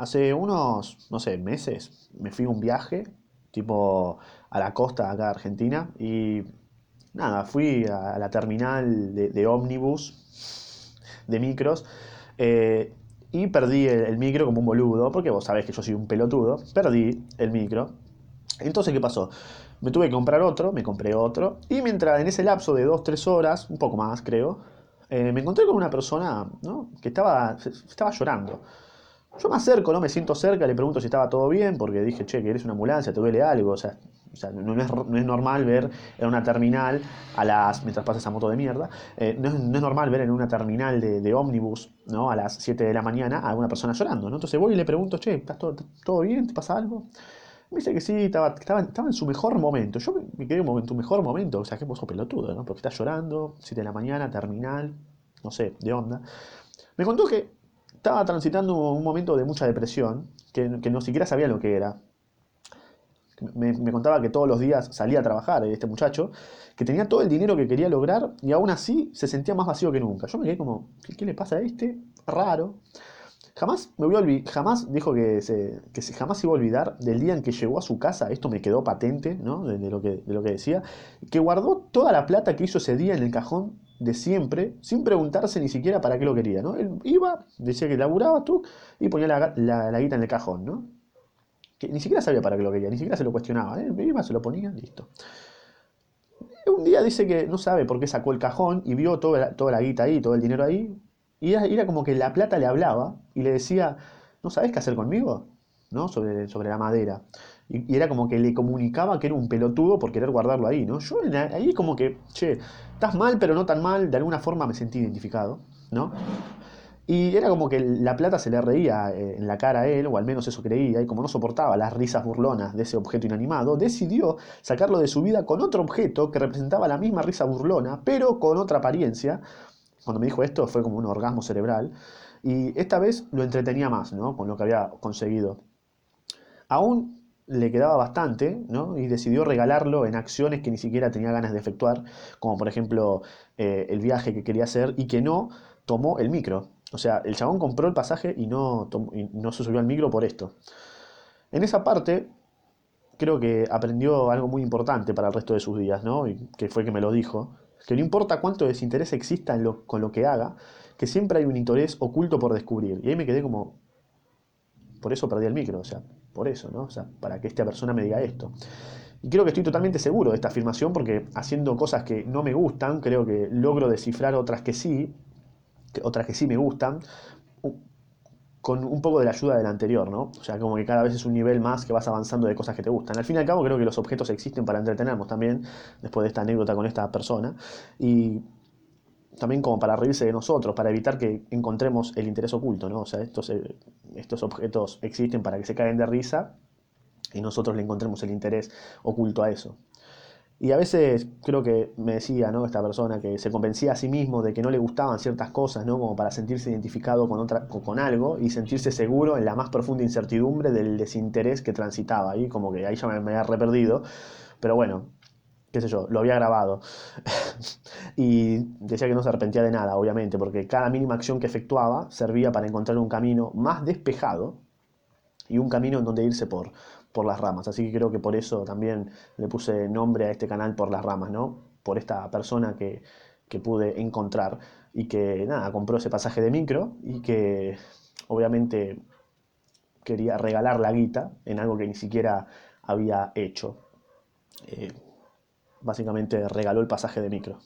hace unos, no sé, meses me fui a un viaje, tipo a la costa acá de Argentina, y nada, fui a la terminal de, ómnibus, de micros, eh, y perdí el, micro como un boludo, porque vos sabés que yo soy un pelotudo, perdí el micro. Entonces, ¿qué pasó? Me tuve que comprar otro, me compré otro, y mientras en ese lapso de 2-3 horas, un poco más creo, eh, me encontré con una persona que estaba, estaba llorando. Yo me acerco, no me siento cerca, le pregunto si estaba todo bien, porque dije, che, que eres una ambulancia, te duele algo. O sea, no, es, normal ver en una terminal, a las mientras pasa esa moto de mierda, eh, no, es, normal ver en una terminal de, ómnibus ¿no? a las 7 de la mañana a una persona llorando. ¿no? Entonces voy y le pregunto, che, ¿estás todo, bien? ¿Te pasa algo? Me dice que sí, estaba, estaba, estaba, en su mejor momento. Yo me quedé en tu mejor momento. O sea, que vos pelotudo, ¿no? Porque estás llorando, 7 de la mañana, terminal, no sé, de onda. Me contó que estaba transitando un momento de mucha depresión, que, que no siquiera sabía lo que era. Me, contaba que todos los días salía a trabajar este muchacho, que tenía todo el dinero que quería lograr y aún así se sentía más vacío que nunca. Yo me quedé como, ¿qué, le pasa a este? Raro. Jamás me voy a olvidar, jamás dijo que, se, que jamás iba a olvidar del día en que llegó a su casa, esto me quedó patente, ¿no? De, lo que, de lo que decía, que guardó toda la plata que hizo ese día en el cajón de siempre, sin preguntarse ni siquiera para qué lo quería, ¿no? Él iba, decía que laburaba tú y ponía la, la, guita en el cajón, ¿no? Que ni siquiera sabía para qué lo quería, ni siquiera se lo cuestionaba, ¿eh? iba, se lo ponía, listo. Un día dice que no sabe por qué sacó el cajón y vio toda toda la guita ahí, todo el dinero ahí, y era, como que la plata le hablaba y le decía, ¿no sabes qué hacer conmigo? ¿no? Sobre, sobre la madera. Y, era como que le comunicaba que era un pelotudo por querer guardarlo ahí, ¿no? Yo ahí como que, che, estás mal pero no tan mal, de alguna forma me sentí identificado, ¿no? Y era como que la plata se le reía eh, en la cara a él, o al menos eso creía, y como no soportaba las risas burlonas de ese objeto inanimado, decidió sacarlo de su vida con otro objeto que representaba la misma risa burlona, pero con otra apariencia, cuando me dijo esto fue como un orgasmo cerebral. Y esta vez lo entretenía más, ¿no? Con lo que había conseguido. Aún le quedaba bastante, ¿no? Y decidió regalarlo en acciones que ni siquiera tenía ganas de efectuar, como por ejemplo eh, el viaje que quería hacer y que no tomó el micro. O sea, el chabón compró el pasaje y no, no se subió al micro por esto. En esa parte, creo que aprendió algo muy importante para el resto de sus días, ¿no? Y que fue que me lo dijo, que no importa cuánto desinterés exista con lo que haga, que siempre hay un interés oculto por descubrir. Y ahí me quedé como, por eso perdí el micro, o sea, por eso, ¿no? O sea, para que esta persona me diga esto. Y creo que estoy totalmente seguro de esta afirmación porque haciendo cosas que no me gustan, creo que logro descifrar otras que sí, otras que sí me gustan, con un poco de la ayuda del anterior, ¿no? O sea, como que cada vez es un nivel más que vas avanzando de cosas que te gustan. Al fin y al cabo, creo que los objetos existen para entretenernos también, después de esta anécdota con esta persona, y también como para reírse de nosotros, para evitar que encontremos el interés oculto, ¿no? O sea, estos, eh, estos objetos existen para que se caigan de risa y nosotros le encontremos el interés oculto a eso. Y a veces creo que me decía, ¿no? Esta persona que se convencía a sí mismo de que no le gustaban ciertas cosas, ¿no? Como para sentirse identificado con, otra, con algo y sentirse seguro en la más profunda incertidumbre del desinterés que transitaba. Y como que ahí ya me, había reperdido. Pero bueno, qué sé yo, lo había grabado. y decía que no se arrepentía de nada, obviamente, porque cada mínima acción que efectuaba servía para encontrar un camino más despejado y un camino en donde irse por, por las ramas. Así que creo que por eso también le puse nombre a este canal por las ramas, ¿no? Por esta persona que, pude encontrar y que, nada, compró ese pasaje de micro y que obviamente quería regalar la guita en algo que ni siquiera había hecho. Eh, básicamente regaló el pasaje de micro.